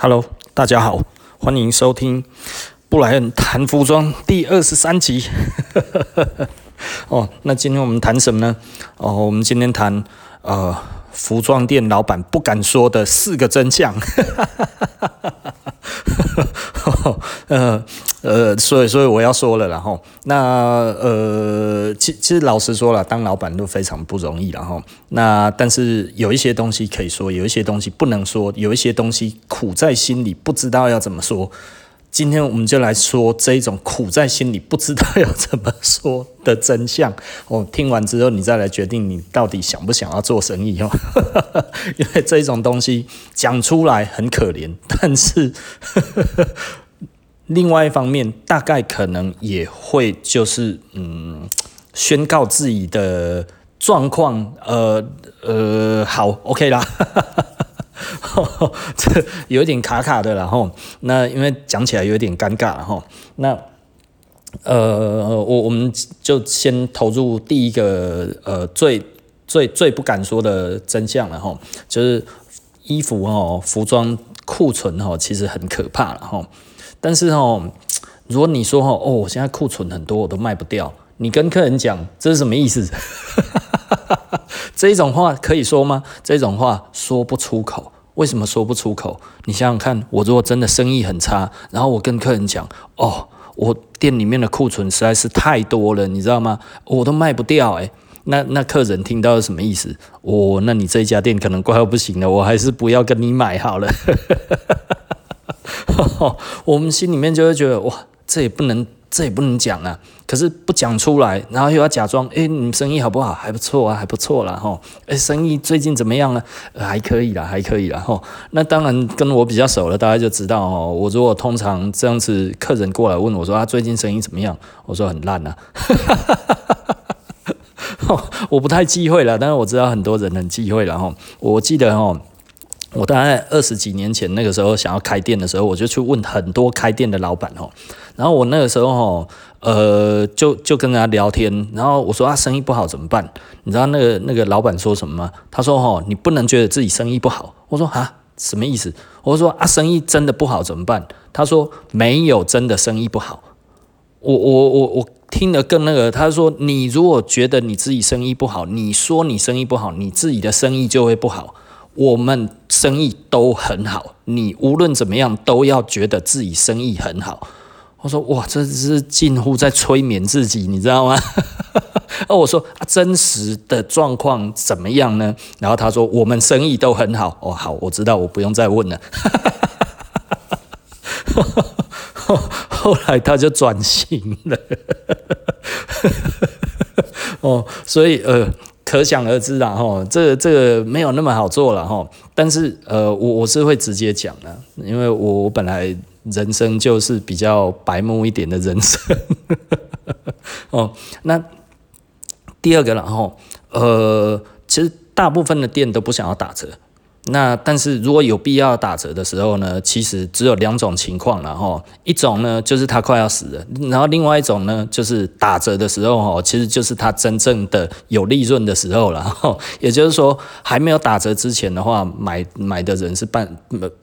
Hello，大家好，欢迎收听布莱恩谈服装第二十三集。哦，那今天我们谈什么呢？哦，我们今天谈呃，服装店老板不敢说的四个真相。呃呃，所以所以我要说了，然后那呃，其其实老实说了，当老板都非常不容易，然后那但是有一些东西可以说，有一些东西不能说，有一些东西苦在心里，不知道要怎么说。今天我们就来说这一种苦在心里不知道要怎么说的真相。哦，听完之后你再来决定你到底想不想要做生意哦。因为这种东西讲出来很可怜，但是 另外一方面大概可能也会就是嗯宣告自己的状况。呃呃，好，OK 啦。这有点卡卡的，然后那因为讲起来有点尴尬，然后那呃，我我们就先投入第一个呃最最最不敢说的真相了哈，就是衣服哦，服装库存哦，其实很可怕了哈。但是哦，如果你说哦，我现在库存很多，我都卖不掉，你跟客人讲这是什么意思？这种话可以说吗？这种话说不出口。为什么说不出口？你想想看，我如果真的生意很差，然后我跟客人讲，哦，我店里面的库存实在是太多了，你知道吗？我都卖不掉，诶，那那客人听到是什么意思？哦，那你这一家店可能快要不行了，我还是不要跟你买好了。我们心里面就会觉得，哇，这也不能。这也不能讲啊，可是不讲出来，然后又要假装，诶，你生意好不好？还不错啊，还不错啦，吼，诶，生意最近怎么样呢？呃，还可以啦，还可以啦，吼。那当然跟我比较熟了，大家就知道哦。我如果通常这样子，客人过来问我说，啊，最近生意怎么样？我说很烂啊，我不太忌讳了，但是我知道很多人很忌讳了，吼。我记得吼。我大概二十几年前那个时候想要开店的时候，我就去问很多开店的老板哦。然后我那个时候哦，呃，就就跟他聊天，然后我说啊，生意不好怎么办？你知道那个那个老板说什么吗？他说哦，你不能觉得自己生意不好。我说啊，什么意思？我说啊，生意真的不好怎么办？他说没有真的生意不好。我我我我听得更那个，他说你如果觉得你自己生意不好，你说你生意不好，你自己的生意就会不好。我们生意都很好，你无论怎么样都要觉得自己生意很好。我说哇，这是近乎在催眠自己，你知道吗？哦，我说啊，真实的状况怎么样呢？然后他说我们生意都很好。哦，好，我知道，我不用再问了。后来他就转型了。哦，所以呃。可想而知啦，吼，这个这个没有那么好做了，吼。但是，呃，我我是会直接讲的，因为我我本来人生就是比较白目一点的人生，哦。那第二个了，吼，呃，其实大部分的店都不想要打折。那但是如果有必要打折的时候呢，其实只有两种情况了哈。一种呢就是他快要死了，然后另外一种呢就是打折的时候哈，其实就是他真正的有利润的时候了哈。也就是说还没有打折之前的话，买买的人是棒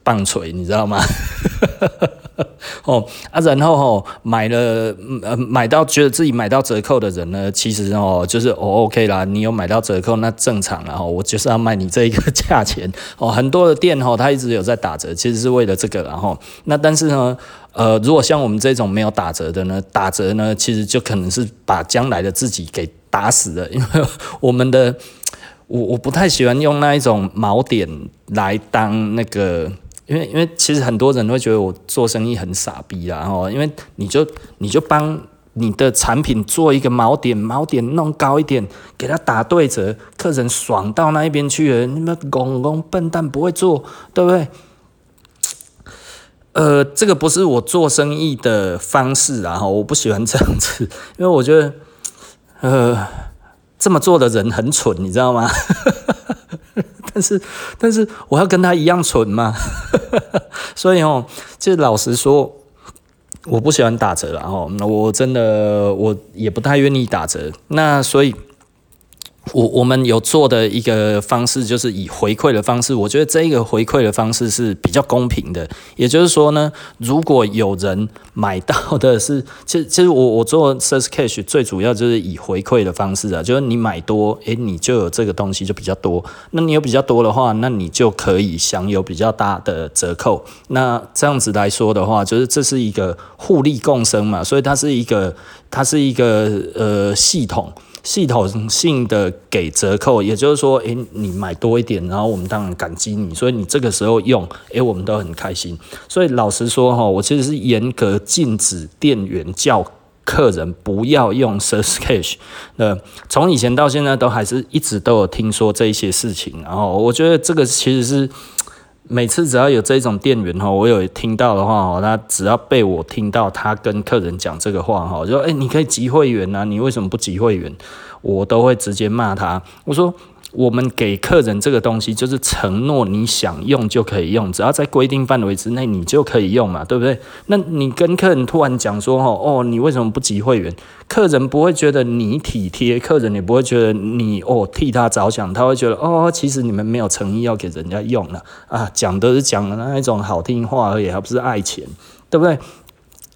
棒槌，你知道吗？哦啊，然后哦买了呃买到觉得自己买到折扣的人呢，其实哦就是哦 OK 啦，你有买到折扣那正常了哈，我就是要卖你这一个价钱 哦。很多的店哈，它一直有在打折，其实是为了这个然后那但是呢呃，如果像我们这种没有打折的呢，打折呢其实就可能是把将来的自己给打死了，因为我们的我我不太喜欢用那一种锚点来当那个。因为因为其实很多人会觉得我做生意很傻逼啦，吼，因为你就你就帮你的产品做一个锚点，锚点弄高一点，给他打对折，客人爽到那一边去了，你们公公笨蛋不会做，对不对？呃，这个不是我做生意的方式啊，我不喜欢这样子，因为我觉得，呃，这么做的人很蠢，你知道吗？但是，但是我要跟他一样蠢吗？所以哦，就老实说，我不喜欢打折了哦。那我真的，我也不太愿意打折。那所以，我我们有做的一个方式，就是以回馈的方式，我觉得这一个回馈的方式是比较公平的。也就是说呢，如果有人买到的是，其实其实我我做 Surge Cash 最主要就是以回馈的方式啊，就是你买多，诶，你就有这个东西就比较多。那你有比较多的话，那你就可以享有比较大的折扣。那这样子来说的话，就是这是一个互利共生嘛，所以它是一个它是一个呃系统。系统性的给折扣，也就是说，诶、你买多一点，然后我们当然感激你，所以你这个时候用，诶、我们都很开心。所以老实说哈，我其实是严格禁止店员叫客人不要用 Surge Cash。那从以前到现在都还是一直都有听说这一些事情，然后我觉得这个其实是。每次只要有这种店员哈，我有听到的话哈，他只要被我听到他跟客人讲这个话哈，就说哎，你可以集会员呐，你为什么不集会员？我都会直接骂他，我说。我们给客人这个东西，就是承诺你想用就可以用，只要在规定范围之内，你就可以用嘛，对不对？那你跟客人突然讲说，哦，你为什么不集会员？客人不会觉得你体贴，客人也不会觉得你哦替他着想，他会觉得哦，其实你们没有诚意要给人家用了啊，讲都是讲的那一种好听话而已，还不是爱钱，对不对？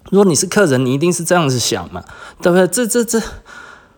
如果你是客人，你一定是这样子想嘛，对不对？这这这。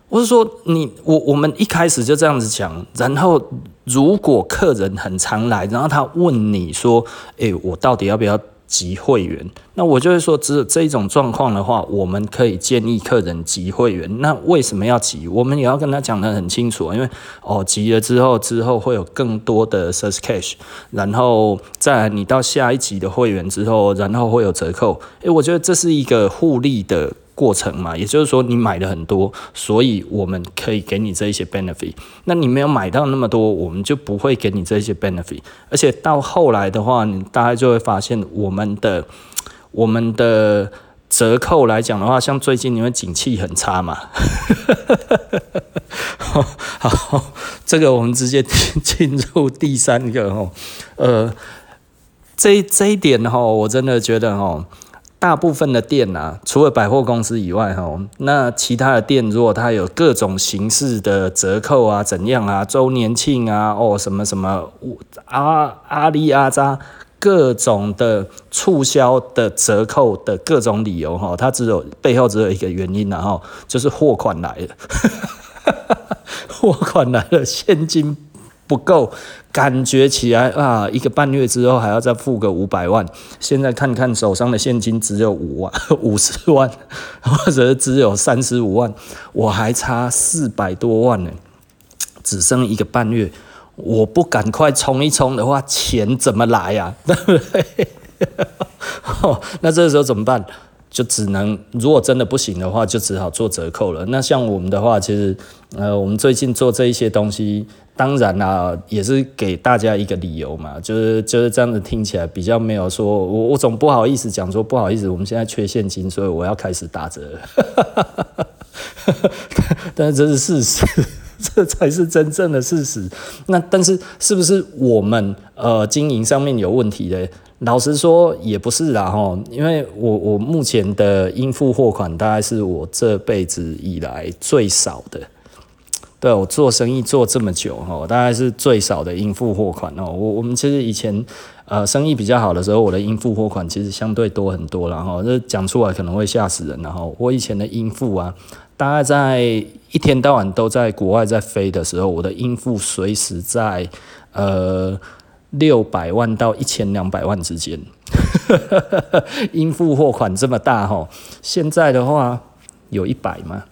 我是说你我我们一开始就这样子讲，然后如果客人很常来，然后他问你说：“诶，我到底要不要集会员？”那我就会说，只有这种状况的话，我们可以建议客人集会员。那为什么要集？我们也要跟他讲得很清楚，因为哦，集了之后之后会有更多的 s u r c e cash，然后再来你到下一级的会员之后，然后会有折扣。诶，我觉得这是一个互利的。过程嘛，也就是说你买的很多，所以我们可以给你这一些 benefit。那你没有买到那么多，我们就不会给你这一些 benefit。而且到后来的话，你大概就会发现我们的我们的折扣来讲的话，像最近因为景气很差嘛，好，这个我们直接进入第三个哦，呃，这这一点哈，我真的觉得哦。大部分的店啊，除了百货公司以外，哈，那其他的店如果它有各种形式的折扣啊，怎样啊，周年庆啊，哦，什么什么，阿阿里阿扎，各种的促销的折扣的各种理由，哈，它只有背后只有一个原因，然后就是货款来了，货款来了，现金不够。感觉起来啊，一个半月之后还要再付个五百万。现在看看手上的现金只有五万、五十万，或者只有三十五万，我还差四百多万呢，只剩一个半月，我不赶快冲一冲的话，钱怎么来呀？对不对？那这个时候怎么办？就只能，如果真的不行的话，就只好做折扣了。那像我们的话，其实，呃，我们最近做这一些东西，当然啦、也是给大家一个理由嘛，就是就是这样子听起来比较没有说，我我总不好意思讲说不好意思，我们现在缺现金，所以我要开始打折。但是这是事实，这才是真正的事实。那但是是不是我们呃经营上面有问题的？老实说也不是啦哈，因为我我目前的应付货款大概是我这辈子以来最少的。对，我做生意做这么久哈，大概是最少的应付货款哦。我我们其实以前呃生意比较好的时候，我的应付货款其实相对多很多了齁。这讲出来可能会吓死人。然后我以前的应付啊，大概在一天到晚都在国外在飞的时候，我的应付随时在呃。六百万到一千两百万之间，应付货款这么大哈，现在的话有一百吗？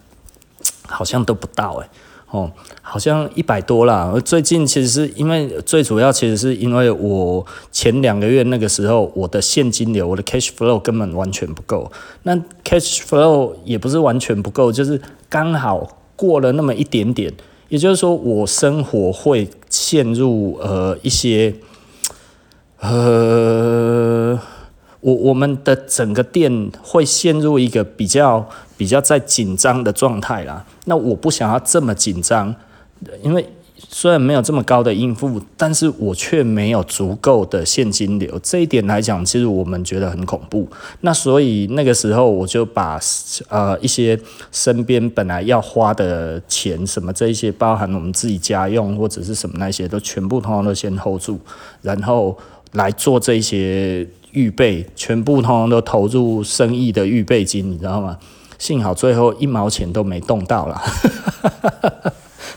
好像都不到哎，哦，好像一百多啦。最近其实是因为最主要，其实是因为我前两个月那个时候，我的现金流，我的 cash flow 根本完全不够。那 cash flow 也不是完全不够，就是刚好过了那么一点点。也就是说，我生活会陷入呃一些。呃，我我们的整个店会陷入一个比较比较在紧张的状态啦。那我不想要这么紧张，因为虽然没有这么高的应付，但是我却没有足够的现金流。这一点来讲，其实我们觉得很恐怖。那所以那个时候，我就把呃一些身边本来要花的钱，什么这一些，包含我们自己家用或者是什么那些，都全部通通都先 hold 住，然后来做这些预备，全部通通都投入生意的预备金，你知道吗？幸好最后一毛钱都没动到了。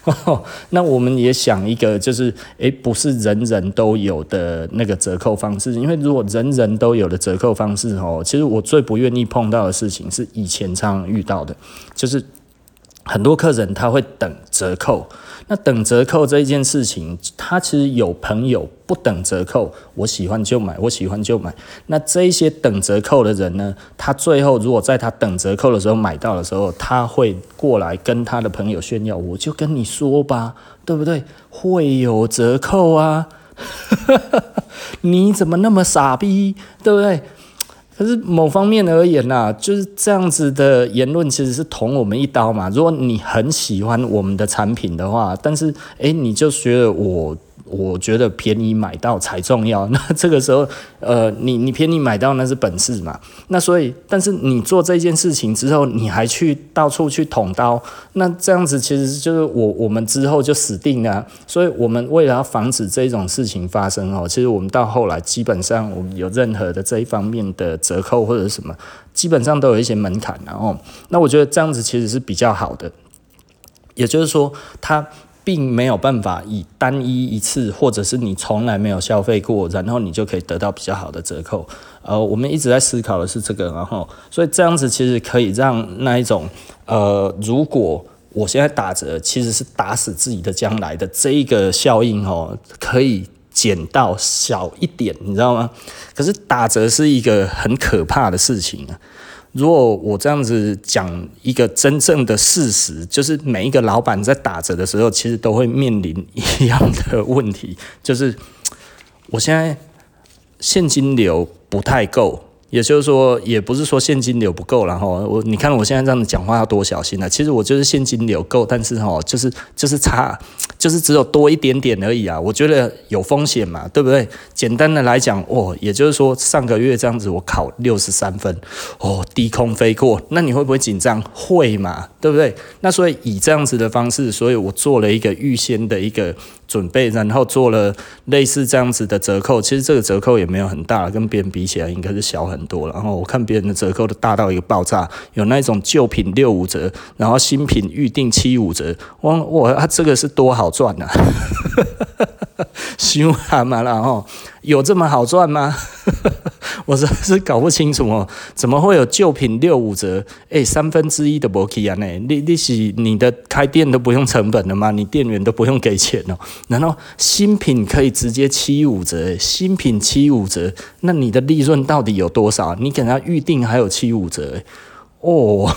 哦，那我们也想一个，就是诶，不是人人都有的那个折扣方式，因为如果人人都有的折扣方式哦，其实我最不愿意碰到的事情是以前常常遇到的，就是很多客人他会等折扣。那等折扣这一件事情，他其实有朋友不等折扣，我喜欢就买，我喜欢就买。那这一些等折扣的人呢，他最后如果在他等折扣的时候买到的时候，他会过来跟他的朋友炫耀，我就跟你说吧，对不对？会有折扣啊，你怎么那么傻逼，对不对？可是某方面而言呐、啊，就是这样子的言论其实是捅我们一刀嘛。如果你很喜欢我们的产品的话，但是诶，你就觉得我。我觉得便宜买到才重要。那这个时候，呃，你你便宜买到那是本事嘛。那所以，但是你做这件事情之后，你还去到处去捅刀，那这样子其实就是我我们之后就死定了。所以我们为了要防止这种事情发生哦，其实我们到后来基本上我们有任何的这一方面的折扣或者什么，基本上都有一些门槛。然后，那我觉得这样子其实是比较好的。也就是说，它。并没有办法以单一一次，或者是你从来没有消费过，然后你就可以得到比较好的折扣。呃，我们一直在思考的是这个，然后所以这样子其实可以让那一种呃，如果我现在打折，其实是打死自己的将来的这一个效应哦，可以减到小一点，你知道吗？可是打折是一个很可怕的事情啊。如果我这样子讲一个真正的事实，就是每一个老板在打折的时候，其实都会面临一样的问题，就是我现在现金流不太够。也就是说，也不是说现金流不够，然后我你看我现在这样子讲话要多小心啊！其实我就是现金流够，但是哈，就是就是差，就是只有多一点点而已啊！我觉得有风险嘛，对不对？简单的来讲，哦，也就是说上个月这样子我考六十三分，哦，低空飞过，那你会不会紧张？会嘛，对不对？那所以以这样子的方式，所以我做了一个预先的一个。准备，然后做了类似这样子的折扣，其实这个折扣也没有很大，跟别人比起来应该是小很多。然后我看别人的折扣都大到一个爆炸，有那种旧品六五折，然后新品预定七五折，哇哇，他这个是多好赚呐、啊！凶哈嘛，然后有这么好赚吗？我真是搞不清楚哦，怎么会有旧品六五折？哎，三分之一的摩基啊，呢？你你是你的开店都不用成本了吗？你店员都不用给钱哦？然后新品可以直接七五折？新品七五折，那你的利润到底有多少？你给他预定还有七五折？哦，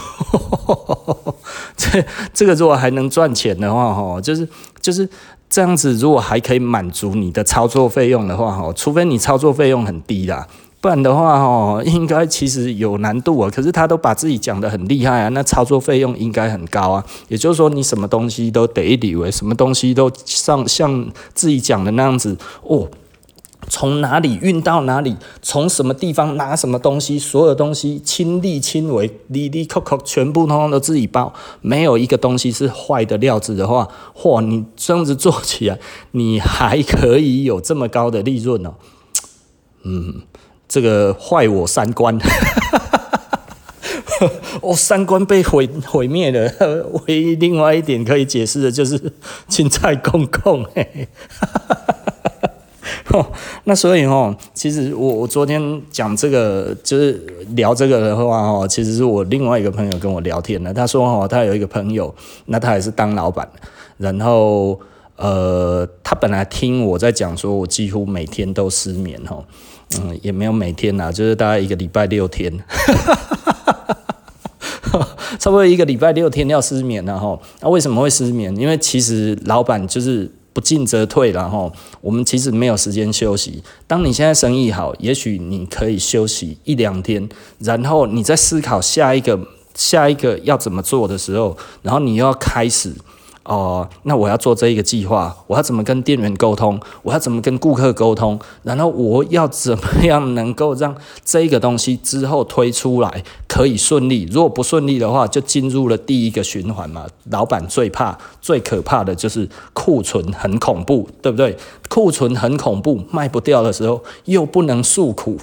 这这个如果还能赚钱的话，哦，就是就是。这样子，如果还可以满足你的操作费用的话，哈，除非你操作费用很低啦，不然的话，哦，应该其实有难度啊。可是他都把自己讲得很厉害啊，那操作费用应该很高啊。也就是说，你什么东西都得以为，什么东西都上像自己讲的那样子哦。从哪里运到哪里，从什么地方拿什么东西，所有东西亲力亲为，哩哩扣扣全部通通都自己包，没有一个东西是坏的料子的话，嚯，你这样子做起来，你还可以有这么高的利润哦。嗯，这个坏我三观，我三观被毁毁灭了。唯一另外一点可以解释的就是青菜公公。嘿哦，那所以哦，其实我我昨天讲这个就是聊这个的话哦，其实是我另外一个朋友跟我聊天的。他说哦，他有一个朋友，那他也是当老板，然后呃，他本来听我在讲，说我几乎每天都失眠哦，嗯，也没有每天呐，就是大概一个礼拜六天，差不多一个礼拜六天要失眠了哈。那为什么会失眠？因为其实老板就是。不进则退，然后我们其实没有时间休息。当你现在生意好，也许你可以休息一两天，然后你在思考下一个下一个要怎么做的时候，然后你又要开始哦、那我要做这一个计划，我要怎么跟店员沟通？我要怎么跟顾客沟通？然后我要怎么样能够让这个东西之后推出来可以顺利？如果不顺利的话，就进入了第一个循环嘛。老板最怕、最可怕的就是库存很恐怖，对不对？库存很恐怖，卖不掉的时候又不能诉苦。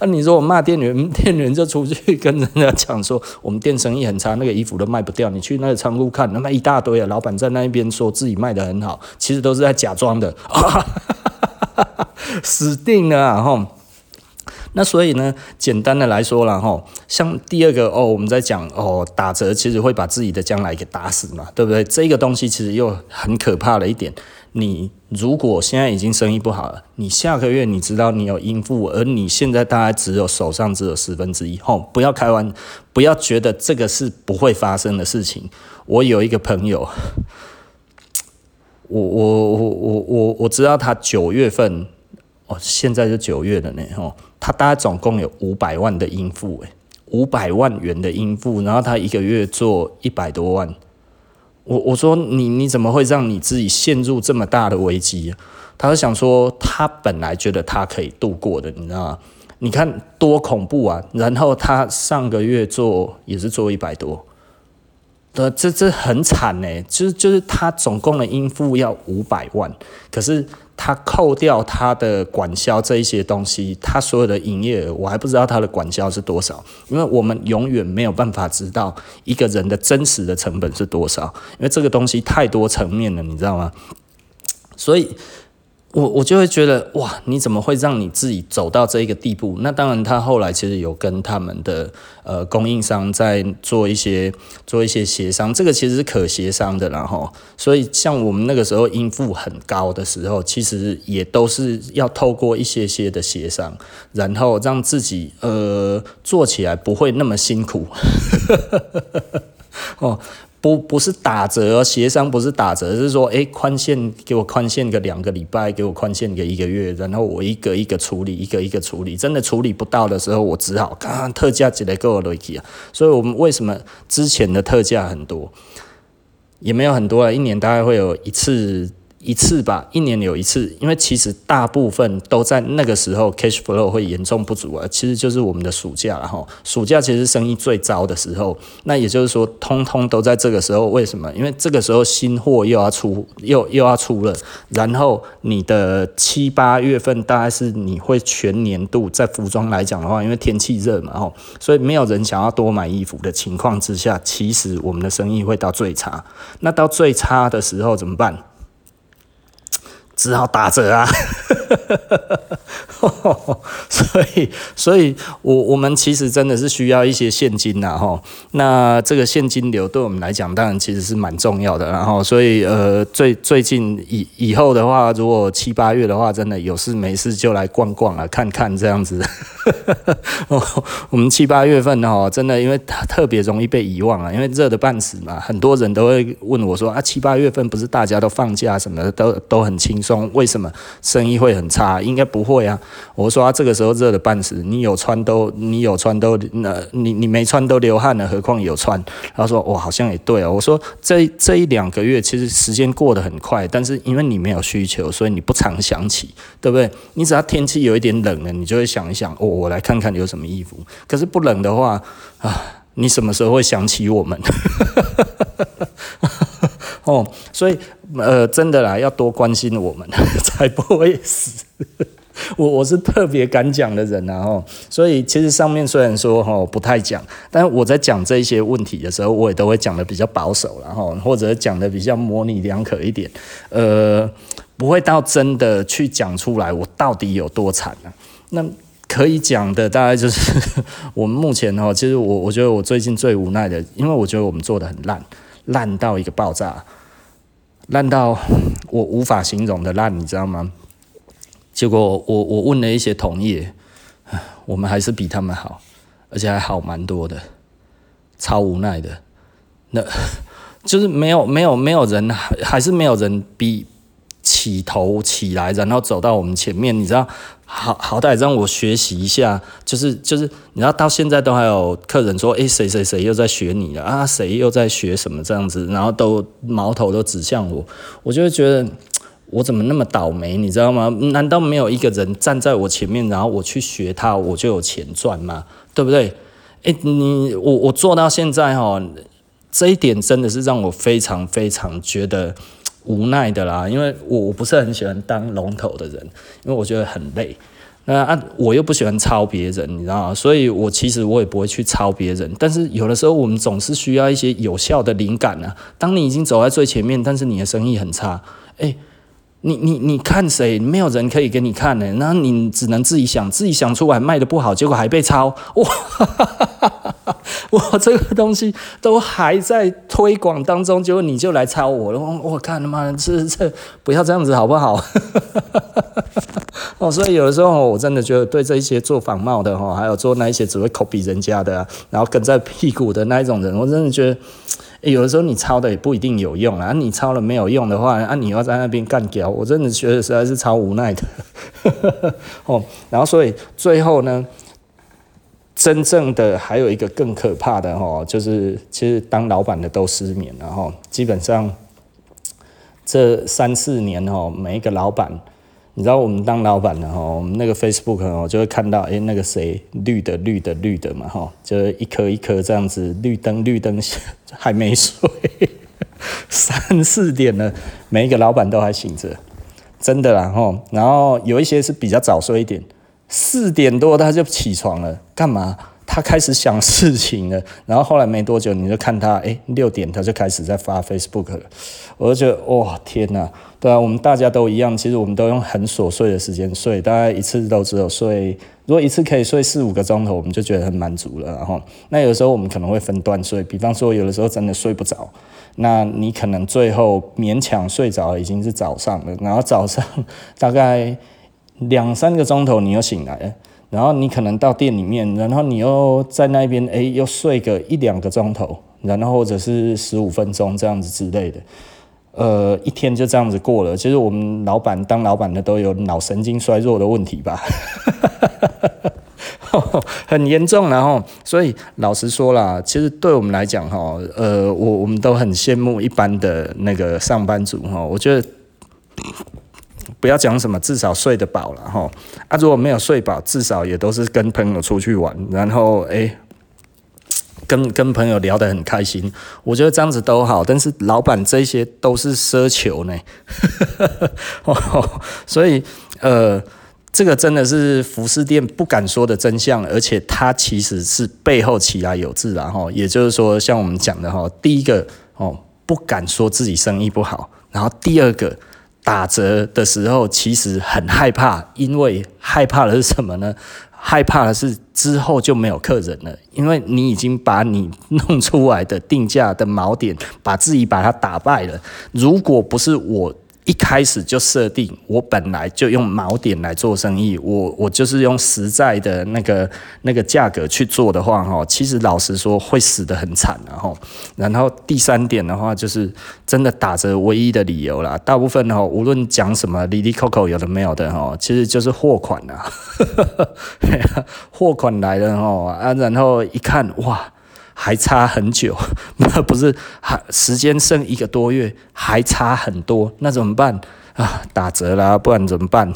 那、你说我骂店员，店员就出去跟人家讲说，我们店生意很差，那个衣服都卖不掉。你去那个仓库看，那么一大堆啊，老板在那一边说自己卖的很好，其实都是在假装的，死定了啊！吼，那所以呢，简单的来说了吼，像第二个哦，我们在讲哦，打折其实会把自己的将来给打死嘛，对不对？这个东西其实又很可怕的一点。你如果现在已经生意不好了，你下个月你知道你有应付，而你现在大概只有手上只有十分之一，吼，不要开玩，不要觉得这个是不会发生的事情。我有一个朋友，我我我我我我知道他九月份，哦，现在是九月了呢，吼，他大概总共有五百万的应付，诶，五百万元的应付，然后他一个月做一百多万。我我说你你怎么会让你自己陷入这么大的危机？他就想说，他本来觉得他可以度过的，你知道吗？你看多恐怖啊！然后他上个月做也是做一百多，呃，这这很惨呢。就是就是他总共的应付要五百万，可是。他扣掉他的管销这一些东西，他所有的营业额，我还不知道他的管销是多少，因为我们永远没有办法知道一个人的真实的成本是多少，因为这个东西太多层面了，你知道吗？所以。我我就会觉得哇，你怎么会让你自己走到这一个地步？那当然，他后来其实有跟他们的呃供应商在做一些做一些协商，这个其实是可协商的，然后所以像我们那个时候应付很高的时候，其实也都是要透过一些些的协商，然后让自己呃做起来不会那么辛苦，哦。不不是打折，协商不是打折，是说，诶，宽限给我宽限个两个礼拜，给我宽限个一个月，然后我一个一个处理，一个一个处理，真的处理不到的时候，我只好刚刚特价直接给我落去啊。所以我们为什么之前的特价很多，也没有很多啊，一年大概会有一次。一次吧，一年有一次，因为其实大部分都在那个时候，cash flow 会严重不足啊。其实就是我们的暑假了哈，暑假其实生意最糟的时候。那也就是说，通通都在这个时候。为什么？因为这个时候新货又要出，又又要出了。然后你的七八月份大概是你会全年度在服装来讲的话，因为天气热嘛，吼，所以没有人想要多买衣服的情况之下，其实我们的生意会到最差。那到最差的时候怎么办？只好打折啊，所以，所以我我们其实真的是需要一些现金呐，哈。那这个现金流对我们来讲，当然其实是蛮重要的，然后，所以呃，最最近以以后的话，如果七八月的话，真的有事没事就来逛逛啊，看看这样子。我们七八月份哈，真的因为特别容易被遗忘啊，因为热得半死嘛，很多人都会问我说啊，七八月份不是大家都放假什么的，都都很轻松。为什么生意会很差？应该不会啊！我说啊，这个时候热的半死，你有穿都，你有穿都，那你你没穿都流汗了，何况有穿？他说，我，好像也对啊。我说，这这一两个月其实时间过得很快，但是因为你没有需求，所以你不常想起，对不对？你只要天气有一点冷了，你就会想一想，哦，我来看看有什么衣服。可是不冷的话啊，你什么时候会想起我们？哦，所以呃，真的啦，要多关心我们，才不会死。我我是特别敢讲的人啊，吼，所以其实上面虽然说吼不太讲，但是我在讲这些问题的时候，我也都会讲的比较保守，然后或者讲的比较模棱两可一点，呃，不会到真的去讲出来我到底有多惨啊。那可以讲的大概就是 我们目前哦，其实我我觉得我最近最无奈的，因为我觉得我们做的很烂。烂到一个爆炸，烂到我无法形容的烂，你知道吗？结果我我问了一些同业，我们还是比他们好，而且还好蛮多的，超无奈的。那 就是没有没有没有人，还是没有人比起头起来，然后走到我们前面，你知道，好好歹让我学习一下，就是就是，你知道到现在都还有客人说，诶，谁谁谁又在学你了啊？谁又在学什么这样子？然后都矛头都指向我，我就会觉得我怎么那么倒霉，你知道吗？难道没有一个人站在我前面，然后我去学他，我就有钱赚吗？对不对？诶，你我我做到现在哈，这一点真的是让我非常非常觉得。无奈的啦，因为我我不是很喜欢当龙头的人，因为我觉得很累。那啊，我又不喜欢抄别人，你知道吗？所以我其实我也不会去抄别人。但是有的时候我们总是需要一些有效的灵感啊。当你已经走在最前面，但是你的生意很差，诶。你你你看谁？没有人可以给你看呢，那你只能自己想，自己想出来卖得不好，结果还被抄，哇！我这个东西都还在推广当中，结果你就来抄我了，我看他妈的这这不要这样子好不好？哦，所以有的时候我真的觉得对这一些做仿冒的哈，还有做那一些只会 copy 人家的，然后跟在屁股的那一种人，我真的觉得。有的时候你抄的也不一定有用啊，你抄了没有用的话，啊，你要在那边干掉，我真的觉得实在是超无奈的。哦，然后所以最后呢，真正的还有一个更可怕的哦，就是其实当老板的都失眠，然后基本上这三四年哦，每一个老板。你知道我们当老板的哈，我们那个 Facebook 哦，就会看到诶，那个谁绿的绿的绿的嘛哈，就是一颗一颗这样子绿灯绿灯 还没睡，三四点了，每一个老板都还醒着，真的啦哈。然后有一些是比较早睡一点，四点多他就起床了，干嘛？他开始想事情了，然后后来没多久，你就看他，诶，六点他就开始在发 Facebook 了，我就觉得，哇，天哪，对啊，我们大家都一样，其实我们都用很琐碎的时间睡，大概一次都只有睡，如果一次可以睡四五个钟头，我们就觉得很满足了，然后，那有时候我们可能会分段睡，比方说有的时候真的睡不着，那你可能最后勉强睡着已经是早上了，然后早上大概两三个钟头你又醒来了。然后你可能到店里面，然后你又在那边，哎，又睡个一两个钟头，然后或者是十五分钟这样子之类的，呃，一天就这样子过了。其实我们老板当老板的都有脑神经衰弱的问题吧，很严重。然后，所以老实说啦，其实对我们来讲，哈，呃，我我们都很羡慕一般的那个上班族，哈，我觉得。不要讲什么，至少睡得饱了哈。啊，如果没有睡饱，至少也都是跟朋友出去玩，然后诶、跟跟朋友聊得很开心。我觉得这样子都好，但是老板这些都是奢求呢。所以呃，这个真的是服饰店不敢说的真相，而且它其实是背后其来有自然哈。也就是说，像我们讲的哈，第一个哦，不敢说自己生意不好，然后第二个。打折的时候其实很害怕，因为害怕的是什么呢？害怕的是之后就没有客人了，因为你已经把你弄出来的定价的锚点，把自己把它打败了。如果不是我。一开始就设定，我本来就用锚点来做生意，我我就是用实在的那个那个价格去做的话，哈，其实老实说会死得很惨，然后，然后第三点的话就是真的打折唯一的理由啦，大部分哈，无论讲什么哩哩扣扣有的没有的哈，其实就是货款啊，货款来了哈啊，然后一看哇。还差很久，那不是还时间剩一个多月，还差很多，那怎么办？啊，打折啦，不然怎么办？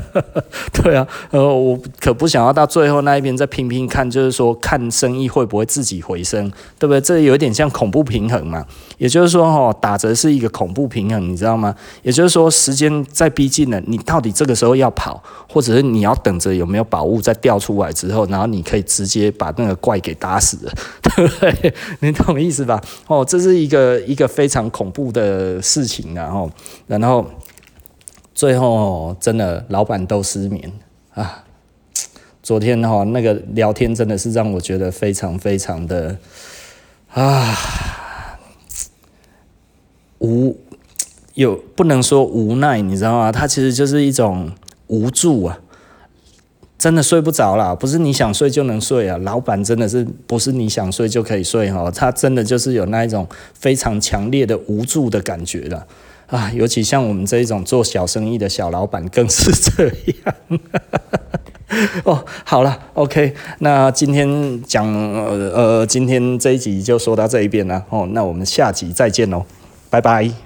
对啊，呃，我可不想要到最后那一边再拼拼看，就是说看生意会不会自己回升，对不对？这有点像恐怖平衡嘛。也就是说，哈，打折是一个恐怖平衡，你知道吗？也就是说，时间在逼近了，你到底这个时候要跑，或者是你要等着有没有宝物再掉出来之后，然后你可以直接把那个怪给打死了，对不对？你懂意思吧？哦，这是一个一个非常恐怖的事情，然后，然后。最后真的老板都失眠啊！昨天哈那个聊天真的是让我觉得非常非常的啊无有不能说无奈，你知道吗？他其实就是一种无助啊！真的睡不着啦，不是你想睡就能睡啊！老板真的是不是你想睡就可以睡哈？他真的就是有那一种非常强烈的无助的感觉了。啊，尤其像我们这一种做小生意的小老板，更是这样。哦，好了，OK，那今天讲呃呃，今天这一集就说到这一边了哦，那我们下集再见喽，拜拜。